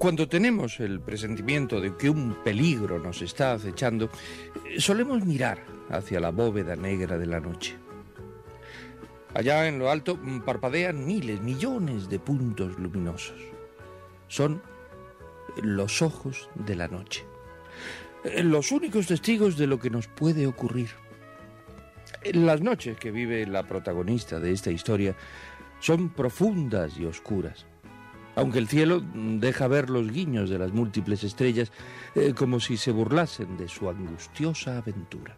Cuando tenemos el presentimiento de que un peligro nos está acechando, solemos mirar hacia la bóveda negra de la noche. Allá en lo alto parpadean miles, millones de puntos luminosos. Son los ojos de la noche. Los únicos testigos de lo que nos puede ocurrir. Las noches que vive la protagonista de esta historia son profundas y oscuras aunque el cielo deja ver los guiños de las múltiples estrellas eh, como si se burlasen de su angustiosa aventura.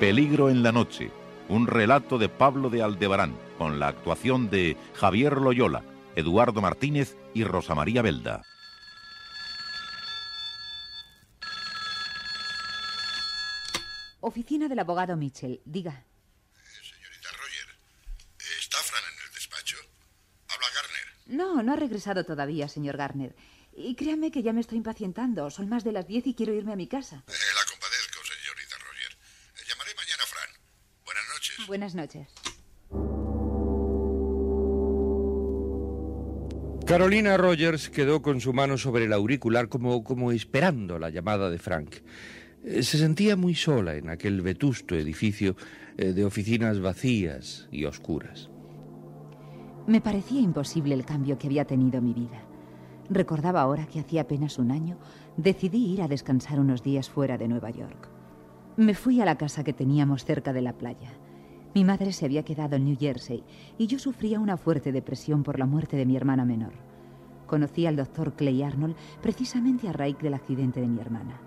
Peligro en la noche, un relato de Pablo de Aldebarán, con la actuación de Javier Loyola, Eduardo Martínez y Rosa María Belda. Oficina del abogado Mitchell, diga. Señorita Roger, ¿está Fran en el despacho? Habla Garner. No, no ha regresado todavía, señor Garner. Y créame que ya me estoy impacientando. Son más de las diez y quiero irme a mi casa. Eh, la compadezco, señorita Roger. Eh, llamaré mañana a Fran. Buenas noches. Buenas noches. Carolina Rogers quedó con su mano sobre el auricular como, como esperando la llamada de Frank. Eh, Se sentía muy sola en aquel vetusto edificio eh, de oficinas vacías y oscuras. Me parecía imposible el cambio que había tenido mi vida. Recordaba ahora que hacía apenas un año decidí ir a descansar unos días fuera de Nueva York. Me fui a la casa que teníamos cerca de la playa. Mi madre se había quedado en New Jersey y yo sufría una fuerte depresión por la muerte de mi hermana menor. Conocí al doctor Clay Arnold precisamente a raíz del accidente de mi hermana.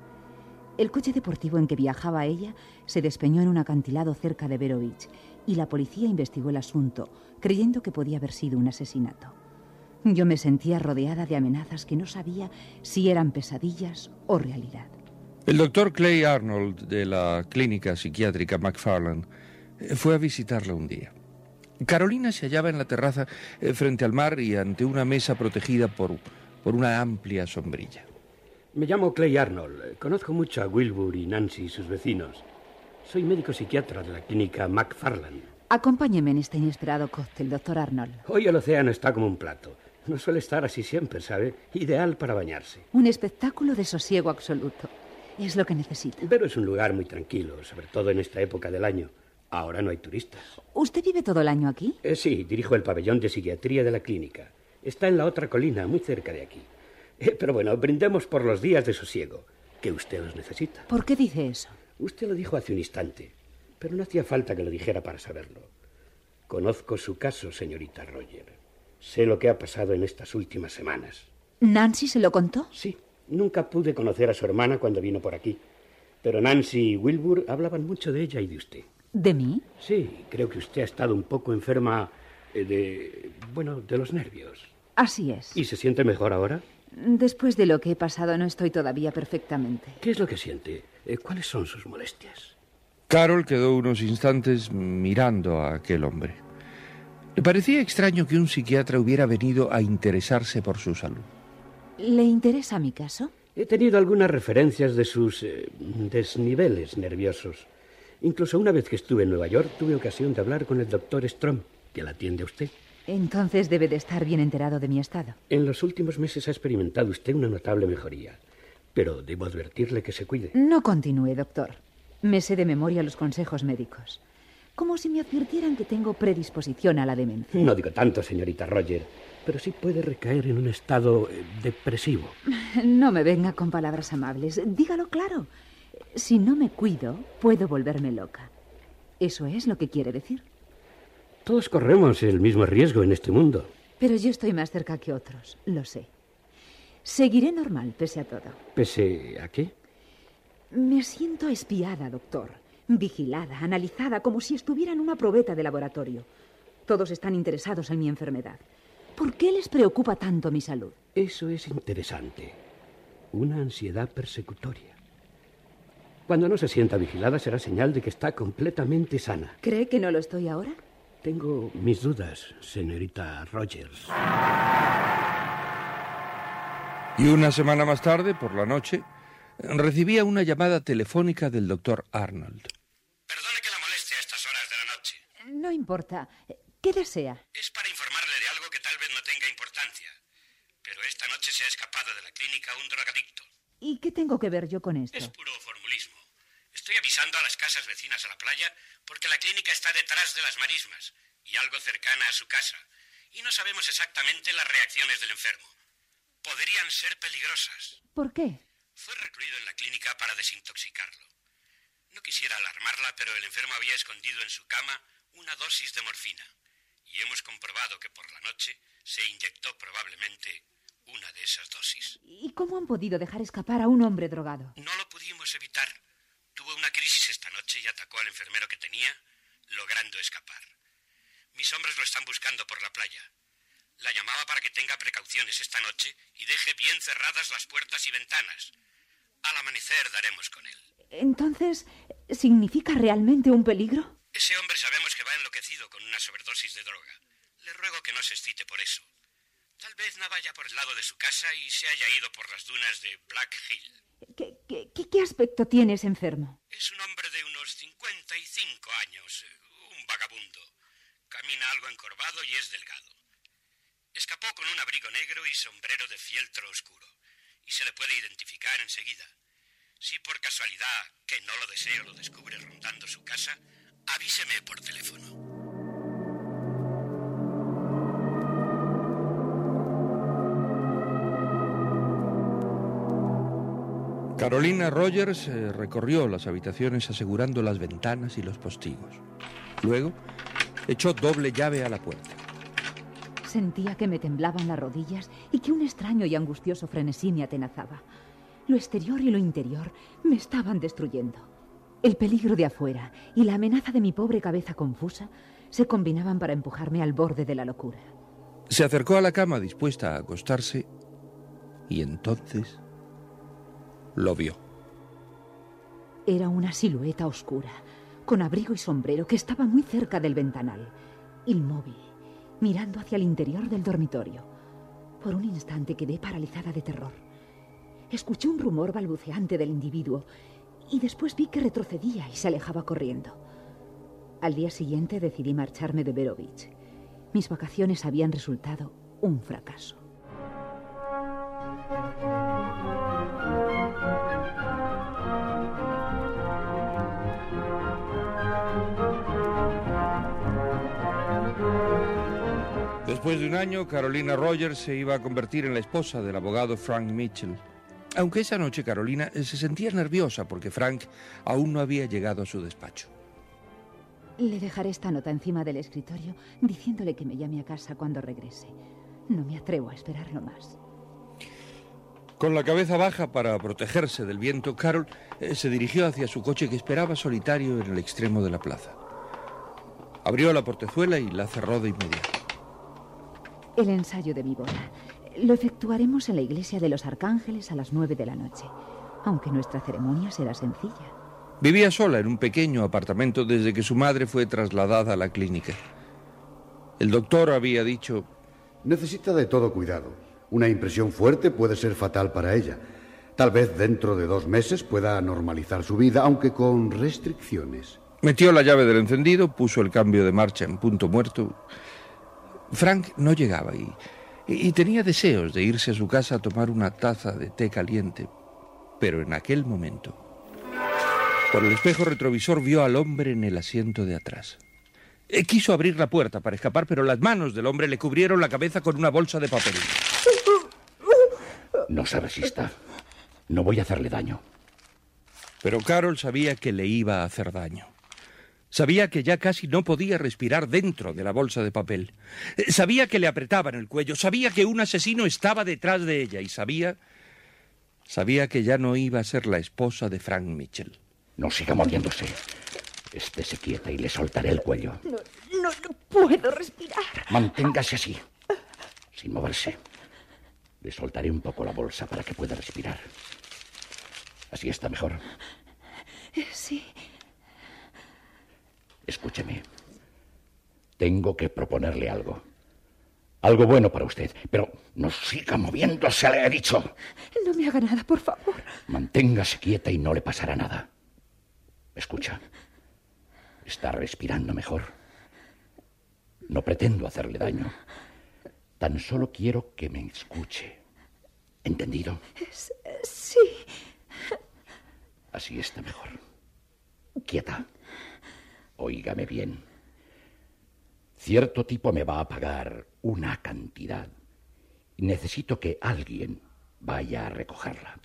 El coche deportivo en que viajaba ella se despeñó en un acantilado cerca de Vero Beach y la policía investigó el asunto, creyendo que podía haber sido un asesinato. Yo me sentía rodeada de amenazas que no sabía si eran pesadillas o realidad. El doctor Clay Arnold de la clínica psiquiátrica McFarland eh, fue a visitarla un día. Carolina se hallaba en la terraza eh, frente al mar y ante una mesa protegida por, por una amplia sombrilla. Me llamo Clay Arnold. Conozco mucho a Wilbur y Nancy y sus vecinos. Soy médico psiquiatra de la clínica McFarland. Acompáñeme en este inesperado cóctel, doctor Arnold. Hoy el océano está como un plato. No suele estar así siempre, ¿sabe? Ideal para bañarse. Un espectáculo de sosiego absoluto. Es lo que necesito. Pero es un lugar muy tranquilo, sobre todo en esta época del año. Ahora no hay turistas. ¿Usted vive todo el año aquí? Eh, sí, dirijo el pabellón de psiquiatría de la clínica. Está en la otra colina, muy cerca de aquí. Eh, pero bueno, brindemos por los días de sosiego, que usted los necesita. ¿Por qué dice eso? Usted lo dijo hace un instante, pero no hacía falta que lo dijera para saberlo. Conozco su caso, señorita Roger. Sé lo que ha pasado en estas últimas semanas. ¿Nancy se lo contó? Sí, nunca pude conocer a su hermana cuando vino por aquí. Pero Nancy y Wilbur hablaban mucho de ella y de usted. ¿De mí? Sí, creo que usted ha estado un poco enferma eh, de... bueno, de los nervios. Así es. ¿Y se siente mejor ahora? Después de lo que he pasado no estoy todavía perfectamente. ¿Qué es lo que siente? Eh, ¿Cuáles son sus molestias? Carol quedó unos instantes mirando a aquel hombre. Le parecía extraño que un psiquiatra hubiera venido a interesarse por su salud. ¿Le interesa mi caso? He tenido algunas referencias de sus eh, desniveles nerviosos. Incluso una vez que estuve en Nueva York tuve ocasión de hablar con el doctor Strom, que la atiende a usted. Entonces debe de estar bien enterado de mi estado. En los últimos meses ha experimentado usted una notable mejoría. Pero debo advertirle que se cuide. No continúe, doctor. Me sé de memoria los consejos médicos. Como si me advirtieran que tengo predisposición a la demencia. No digo tanto, señorita Roger, pero sí puede recaer en un estado eh, depresivo. No me venga con palabras amables. Dígalo claro. Si no me cuido, puedo volverme loca. ¿Eso es lo que quiere decir? Todos corremos el mismo riesgo en este mundo. Pero yo estoy más cerca que otros, lo sé. Seguiré normal, pese a todo. ¿Pese a qué? Me siento espiada, doctor. Vigilada, analizada, como si estuviera en una probeta de laboratorio. Todos están interesados en mi enfermedad. ¿Por qué les preocupa tanto mi salud? Eso es interesante. Una ansiedad persecutoria. Cuando no se sienta vigilada será señal de que está completamente sana. ¿Cree que no lo estoy ahora? Tengo mis dudas, señorita Rogers. Y una semana más tarde, por la noche, recibía una llamada telefónica del doctor Arnold. Perdone que la moleste a estas horas de la noche. No importa. ¿Qué desea? Es para informarle de algo que tal vez no tenga importancia. Pero esta noche se ha escapado de la clínica un drogadicto. ¿Y qué tengo que ver yo con esto? Es puro formulismo. Estoy avisando a las casas vecinas a la playa porque la clínica está detrás de las marismas y algo cercana a su casa. Y no sabemos exactamente las reacciones del enfermo. Podrían ser peligrosas. ¿Por qué? Fue recluido en la clínica para desintoxicarlo. No quisiera alarmarla, pero el enfermo había escondido en su cama una dosis de morfina. Y hemos comprobado que por la noche se inyectó probablemente una de esas dosis. ¿Y cómo han podido dejar escapar a un hombre drogado? No lo pudimos evitar. Tuvo una crisis esta noche y atacó al enfermero que tenía, logrando escapar. Mis hombres lo están buscando por la playa. La llamaba para que tenga precauciones esta noche y deje bien cerradas las puertas y ventanas. Al amanecer daremos con él. Entonces, ¿significa realmente un peligro? Ese hombre sabemos que va enloquecido con una sobredosis de droga. Le ruego que no se excite por eso. Tal vez no vaya por el lado de su casa y se haya ido por las dunas de Black Hill. ¿Qué, qué, qué, aspecto tiene ese enfermo? Es un hombre de unos 55 años, un vagabundo. Camina algo encorvado y es delgado. Escapó con un abrigo negro y sombrero de fieltro oscuro, y se le puede identificar enseguida. Si por casualidad, que no lo deseo, lo descubre rondando su casa, avíseme por teléfono. Carolina Rogers eh, recorrió las habitaciones asegurando las ventanas y los postigos. Luego echó doble llave a la puerta. Sentía que me temblaban las rodillas y que un extraño y angustioso frenesí me atenazaba. Lo exterior y lo interior me estaban destruyendo. El peligro de afuera y la amenaza de mi pobre cabeza confusa se combinaban para empujarme al borde de la locura. Se acercó a la cama dispuesta a acostarse y entonces lo vio. Era una silueta oscura, con abrigo y sombrero, que estaba muy cerca del ventanal, inmóvil, mirando hacia el interior del dormitorio. Por un instante quedé paralizada de terror. Escuché un rumor balbuceante del individuo y después vi que retrocedía y se alejaba corriendo. Al día siguiente decidí marcharme de Vero Beach. Mis vacaciones habían resultado un fracaso. Después de un año, Carolina Rogers se iba a convertir en la esposa del abogado Frank Mitchell. Aunque esa noche Carolina se sentía nerviosa porque Frank aún no había llegado a su despacho. Le dejaré esta nota encima del escritorio diciéndole que me llame a casa cuando regrese. No me atrevo a esperarlo más. Con la cabeza baja para protegerse del viento, Carol eh, se dirigió hacia su coche que esperaba solitario en el extremo de la plaza. Abrió la portezuela y la cerró de inmediato. El ensayo de mi boda. Lo efectuaremos en la iglesia de los arcángeles a las nueve de la noche, aunque nuestra ceremonia será sencilla. Vivía sola en un pequeño apartamento desde que su madre fue trasladada a la clínica. El doctor había dicho, Necesita de todo cuidado. Una impresión fuerte puede ser fatal para ella. Tal vez dentro de dos meses pueda normalizar su vida, aunque con restricciones. Metió la llave del encendido, puso el cambio de marcha en punto muerto. Frank no llegaba y, y tenía deseos de irse a su casa a tomar una taza de té caliente. Pero en aquel momento, por el espejo retrovisor vio al hombre en el asiento de atrás. Eh, quiso abrir la puerta para escapar, pero las manos del hombre le cubrieron la cabeza con una bolsa de papel. No se resista. No voy a hacerle daño. Pero Carol sabía que le iba a hacer daño. Sabía que ya casi no podía respirar dentro de la bolsa de papel. Eh, Sabía que le apretaban el cuello. Sabía que un asesino estaba detrás de ella. Y sabía. Sabía que ya no iba a ser la esposa de Frank Mitchell. No siga moviéndose. Estése quieta y le soltaré el cuello. No, no, no puedo respirar. Manténgase así, sin moverse. Le soltaré un poco la bolsa para que pueda respirar. Así está mejor. Sí. Escúcheme. Tengo que proponerle algo. Algo bueno para usted. Pero no siga moviéndose, le he dicho. No me haga nada, por favor. Manténgase quieta y no le pasará nada. Escucha. Está respirando mejor. No pretendo hacerle daño. Tan solo quiero que me escuche. ¿Entendido? Sí. Así está mejor. Quieta. Óigame bien. Cierto tipo me va a pagar una cantidad. Y necesito que alguien vaya a recogerla.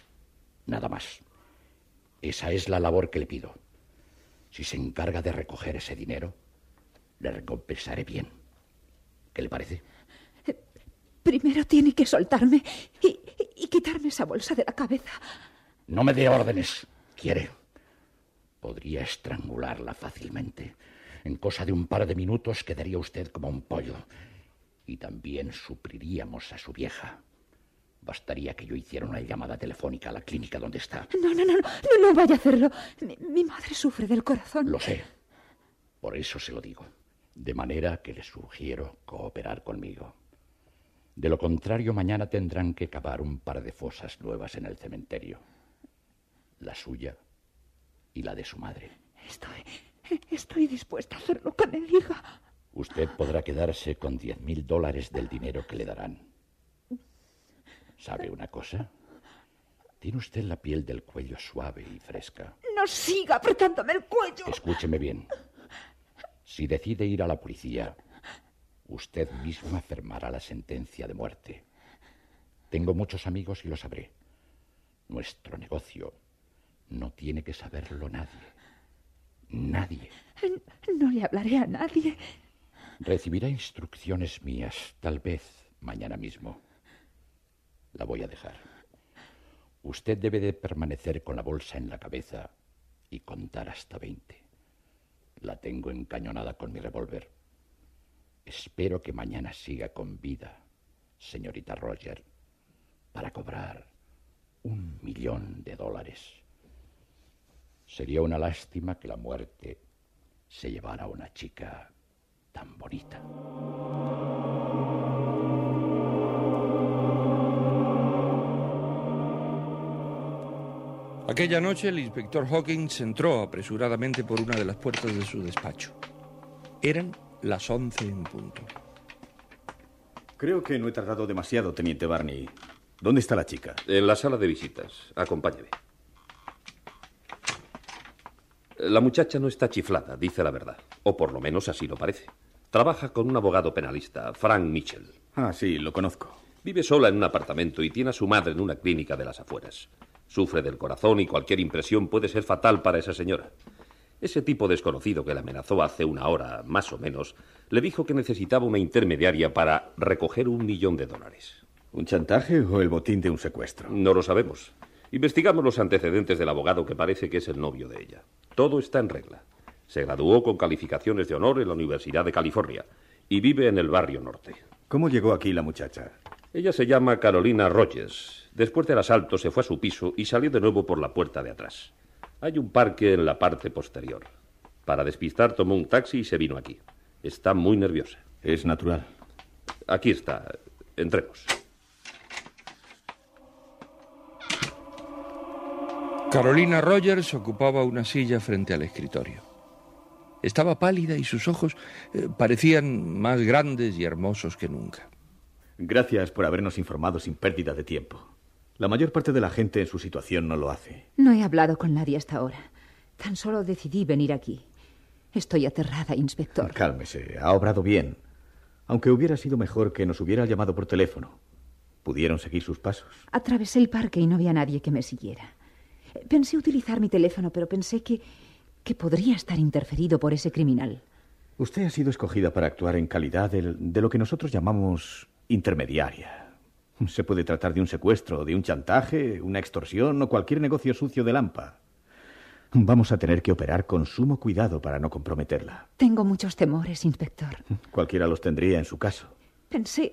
Nada más. Esa es la labor que le pido. Si se encarga de recoger ese dinero, le recompensaré bien. ¿Qué le parece? Primero tiene que soltarme y, y- y quitarme esa bolsa de la cabeza. No me dé órdenes. ¿Quiere? Podría estrangularla fácilmente. En cosa de un par de minutos quedaría usted como un pollo. Y también supliríamos a su vieja. Bastaría que yo hiciera una llamada telefónica a la clínica donde está. No, no, no, no, no, vaya a hacerlo. Mi, mi madre sufre del corazón. Lo sé. Por eso se lo digo. De manera que le sugiero cooperar conmigo. De lo contrario, mañana tendrán que cavar un par de fosas nuevas en el cementerio. La suya y la de su madre. Estoy, estoy dispuesta a hacer lo que me diga. Usted podrá quedarse con diez mil dólares del dinero que le darán. ¿Sabe una cosa? Tiene usted la piel del cuello suave y fresca. No siga apretándome el cuello. Escúcheme bien. Si decide ir a la policía, usted misma firmará la sentencia de muerte. Tengo muchos amigos y lo sabré. Nuestro negocio no tiene que saberlo nadie. Nadie. No le hablaré a nadie. Recibirá instrucciones mías, tal vez mañana mismo. La voy a dejar. Usted debe de permanecer con la bolsa en la cabeza y contar hasta veinte. La tengo encañonada con mi revólver. Espero que mañana siga con vida, señorita Roger, para cobrar un millón de dólares. Sería una lástima que la muerte se llevara a una chica tan bonita. Aquella noche el inspector Hawkins entró apresuradamente por una de las puertas de su despacho. Eran las once en punto. Creo que no he tardado demasiado, teniente Barney. ¿Dónde está la chica? En la sala de visitas. Acompáñame. La muchacha no está chiflada, dice la verdad. O por lo menos así lo parece. Trabaja con un abogado penalista, Frank Mitchell. Ah, sí, lo conozco. Vive sola en un apartamento y tiene a su madre en una clínica de las afueras. Sufre del corazón y cualquier impresión puede ser fatal para esa señora. Ese tipo desconocido que la amenazó hace una hora, más o menos, le dijo que necesitaba una intermediaria para recoger un millón de dólares. ¿Un chantaje o el botín de un secuestro? No lo sabemos. Investigamos los antecedentes del abogado que parece que es el novio de ella. Todo está en regla. Se graduó con calificaciones de honor en la Universidad de California y vive en el barrio norte. ¿Cómo llegó aquí la muchacha? Ella se llama Carolina Rogers. Después del asalto se fue a su piso y salió de nuevo por la puerta de atrás. Hay un parque en la parte posterior. Para despistar tomó un taxi y se vino aquí. Está muy nerviosa. Es natural. Aquí está. Entremos. Carolina Rogers ocupaba una silla frente al escritorio. Estaba pálida y sus ojos eh, parecían más grandes y hermosos que nunca. Gracias por habernos informado sin pérdida de tiempo. La mayor parte de la gente en su situación no lo hace. No he hablado con nadie hasta ahora. Tan solo decidí venir aquí. Estoy aterrada, inspector. Cálmese, ha obrado bien. Aunque hubiera sido mejor que nos hubiera llamado por teléfono. ¿Pudieron seguir sus pasos? Atravesé el parque y no había nadie que me siguiera. Pensé utilizar mi teléfono, pero pensé que, que podría estar interferido por ese criminal. Usted ha sido escogida para actuar en calidad de, de lo que nosotros llamamos intermediaria. Se puede tratar de un secuestro, de un chantaje, una extorsión o cualquier negocio sucio de Lampa. Vamos a tener que operar con sumo cuidado para no comprometerla. Tengo muchos temores, inspector. Cualquiera los tendría en su caso. Pensé.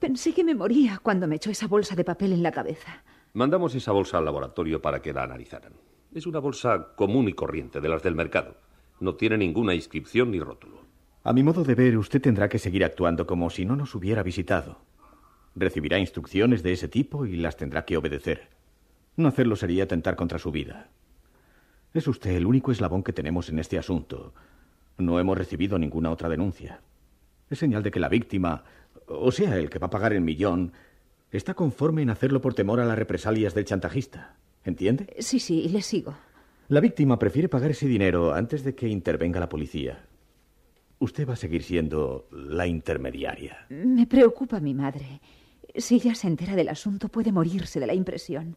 pensé que me moría cuando me echó esa bolsa de papel en la cabeza. Mandamos esa bolsa al laboratorio para que la analizaran. Es una bolsa común y corriente, de las del mercado. No tiene ninguna inscripción ni rótulo. A mi modo de ver, usted tendrá que seguir actuando como si no nos hubiera visitado. Recibirá instrucciones de ese tipo y las tendrá que obedecer. No hacerlo sería atentar contra su vida. Es usted el único eslabón que tenemos en este asunto. No hemos recibido ninguna otra denuncia. Es señal de que la víctima, o sea, el que va a pagar el millón, está conforme en hacerlo por temor a las represalias del chantajista. ¿Entiende? Sí, sí, le sigo. La víctima prefiere pagar ese dinero antes de que intervenga la policía. Usted va a seguir siendo la intermediaria. Me preocupa mi madre. Si ella se entera del asunto, puede morirse de la impresión.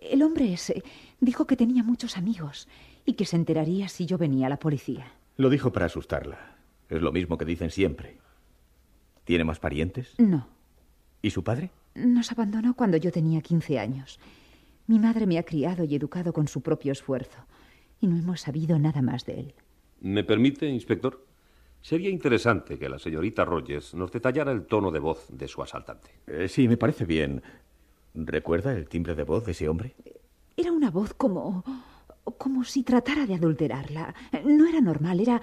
El hombre ese dijo que tenía muchos amigos y que se enteraría si yo venía a la policía. Lo dijo para asustarla. Es lo mismo que dicen siempre. ¿Tiene más parientes? No. ¿Y su padre? Nos abandonó cuando yo tenía 15 años. Mi madre me ha criado y educado con su propio esfuerzo, y no hemos sabido nada más de él. ¿Me permite, inspector? Sería interesante que la señorita Rogers nos detallara el tono de voz de su asaltante. Eh, sí, me parece bien. ¿Recuerda el timbre de voz de ese hombre? Era una voz como. como si tratara de adulterarla. No era normal, era.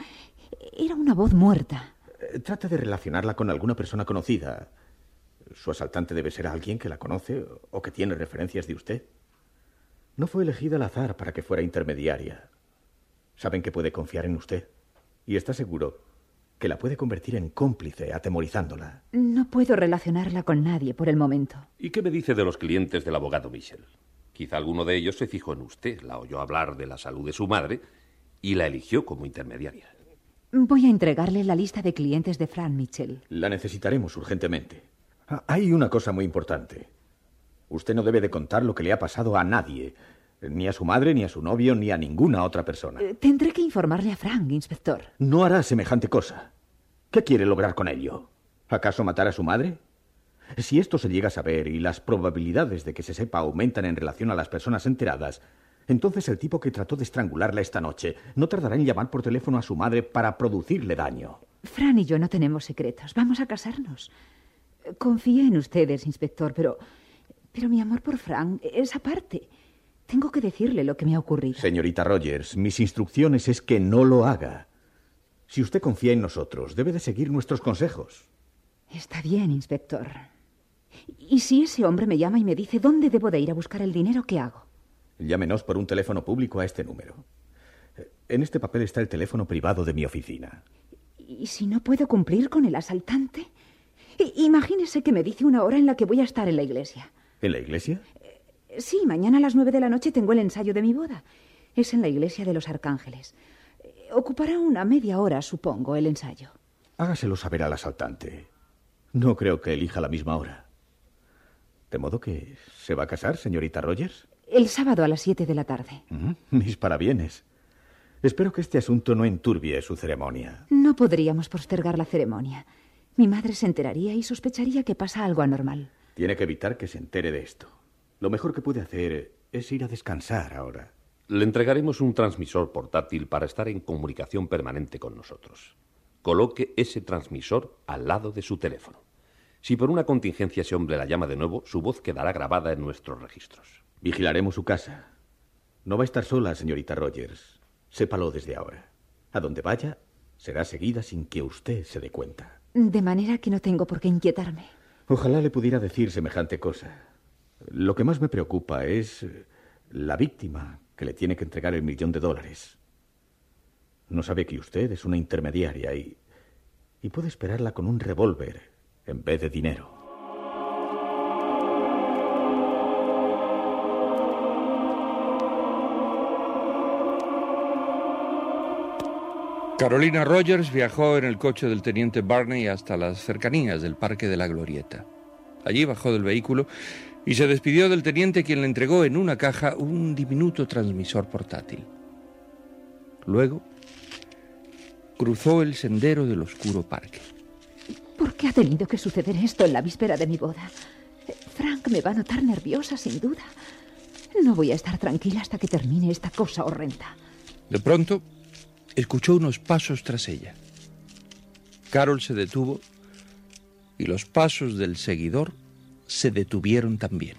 era una voz muerta. Eh, trata de relacionarla con alguna persona conocida. Su asaltante debe ser alguien que la conoce o que tiene referencias de usted. No fue elegida al azar para que fuera intermediaria. Saben que puede confiar en usted. Y está seguro que la puede convertir en cómplice, atemorizándola. No puedo relacionarla con nadie por el momento. ¿Y qué me dice de los clientes del abogado Michel? Quizá alguno de ellos se fijó en usted, la oyó hablar de la salud de su madre y la eligió como intermediaria. Voy a entregarle la lista de clientes de Fran Mitchell. La necesitaremos urgentemente. Ah, hay una cosa muy importante. Usted no debe de contar lo que le ha pasado a nadie, ni a su madre, ni a su novio, ni a ninguna otra persona. Eh, tendré que informarle a Frank, inspector. No hará semejante cosa. ¿Qué quiere lograr con ello? ¿Acaso matar a su madre? Si esto se llega a saber y las probabilidades de que se sepa aumentan en relación a las personas enteradas, entonces el tipo que trató de estrangularla esta noche no tardará en llamar por teléfono a su madre para producirle daño. Fran y yo no tenemos secretos. Vamos a casarnos. Confío en ustedes, inspector, pero. Pero mi amor por Frank es aparte. Tengo que decirle lo que me ha ocurrido. Señorita Rogers, mis instrucciones es que no lo haga. Si usted confía en nosotros, debe de seguir nuestros consejos. Está bien, inspector. ¿Y si ese hombre me llama y me dice dónde debo de ir a buscar el dinero, qué hago? Llámenos por un teléfono público a este número. En este papel está el teléfono privado de mi oficina. ¿Y si no puedo cumplir con el asaltante? Imagínese que me dice una hora en la que voy a estar en la iglesia. ¿En la iglesia? Sí, mañana a las nueve de la noche tengo el ensayo de mi boda. Es en la iglesia de los arcángeles. Ocupará una media hora, supongo, el ensayo. Hágaselo saber al asaltante. No creo que elija la misma hora. ¿De modo que se va a casar, señorita Rogers? El sábado a las siete de la tarde. mis parabienes. Espero que este asunto no enturbie su ceremonia. No podríamos postergar la ceremonia. Mi madre se enteraría y sospecharía que pasa algo anormal. Tiene que evitar que se entere de esto. Lo mejor que puede hacer es ir a descansar ahora. Le entregaremos un transmisor portátil para estar en comunicación permanente con nosotros. Coloque ese transmisor al lado de su teléfono. Si por una contingencia ese hombre la llama de nuevo, su voz quedará grabada en nuestros registros. Vigilaremos su casa. No va a estar sola, señorita Rogers. Sépalo desde ahora. A donde vaya, será seguida sin que usted se dé cuenta. De manera que no tengo por qué inquietarme. Ojalá le pudiera decir semejante cosa. Lo que más me preocupa es La víctima que le tiene que entregar el millón de dólares. No sabe que usted es una intermediaria y, y puede esperarla con un revólver en vez de dinero. Carolina Rogers viajó en el coche del teniente Barney hasta las cercanías del Parque de la Glorieta. Allí bajó del vehículo y se despidió del teniente quien le entregó en una caja un diminuto transmisor portátil. Luego cruzó el sendero del oscuro parque. ¿Por qué ha tenido que suceder esto en la víspera de mi boda? Frank me va a notar nerviosa, sin duda. No voy a estar tranquila hasta que termine esta cosa horrenda. De pronto, escuchó unos pasos tras ella. Carol se detuvo y los pasos del seguidor se detuvieron también.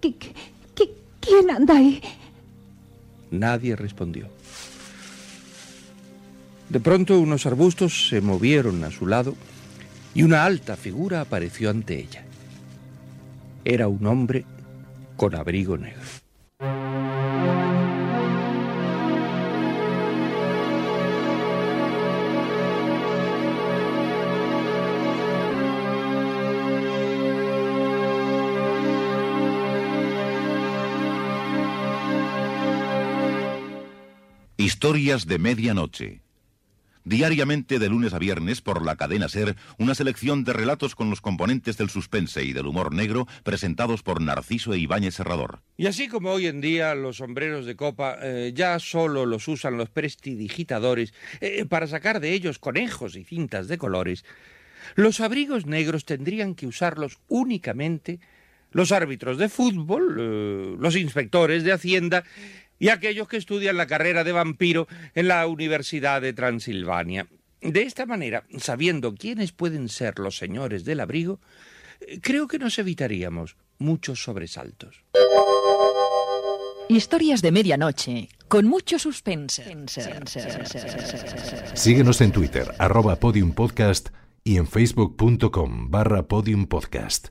¿Qué, qué, quién anda ahí? Nadie respondió. De pronto unos arbustos se movieron a su lado y una alta figura apareció ante ella. Era un hombre con abrigo negro. Historias de Medianoche. Diariamente de lunes a viernes por la cadena Ser, una selección de relatos con los componentes del suspense y del humor negro presentados por Narciso e Ibáñez Serrador. Y así como hoy en día los sombreros de copa eh, ya solo los usan los prestidigitadores eh, para sacar de ellos conejos y cintas de colores, los abrigos negros tendrían que usarlos únicamente los árbitros de fútbol, eh, los inspectores de Hacienda y aquellos que estudian la carrera de vampiro en la Universidad de Transilvania. De esta manera, sabiendo quiénes pueden ser los señores del abrigo, creo que nos evitaríamos muchos sobresaltos. Historias de medianoche, con mucho suspense. Síguenos en Twitter, arroba podiumpodcast y en facebook.com barra podiumpodcast.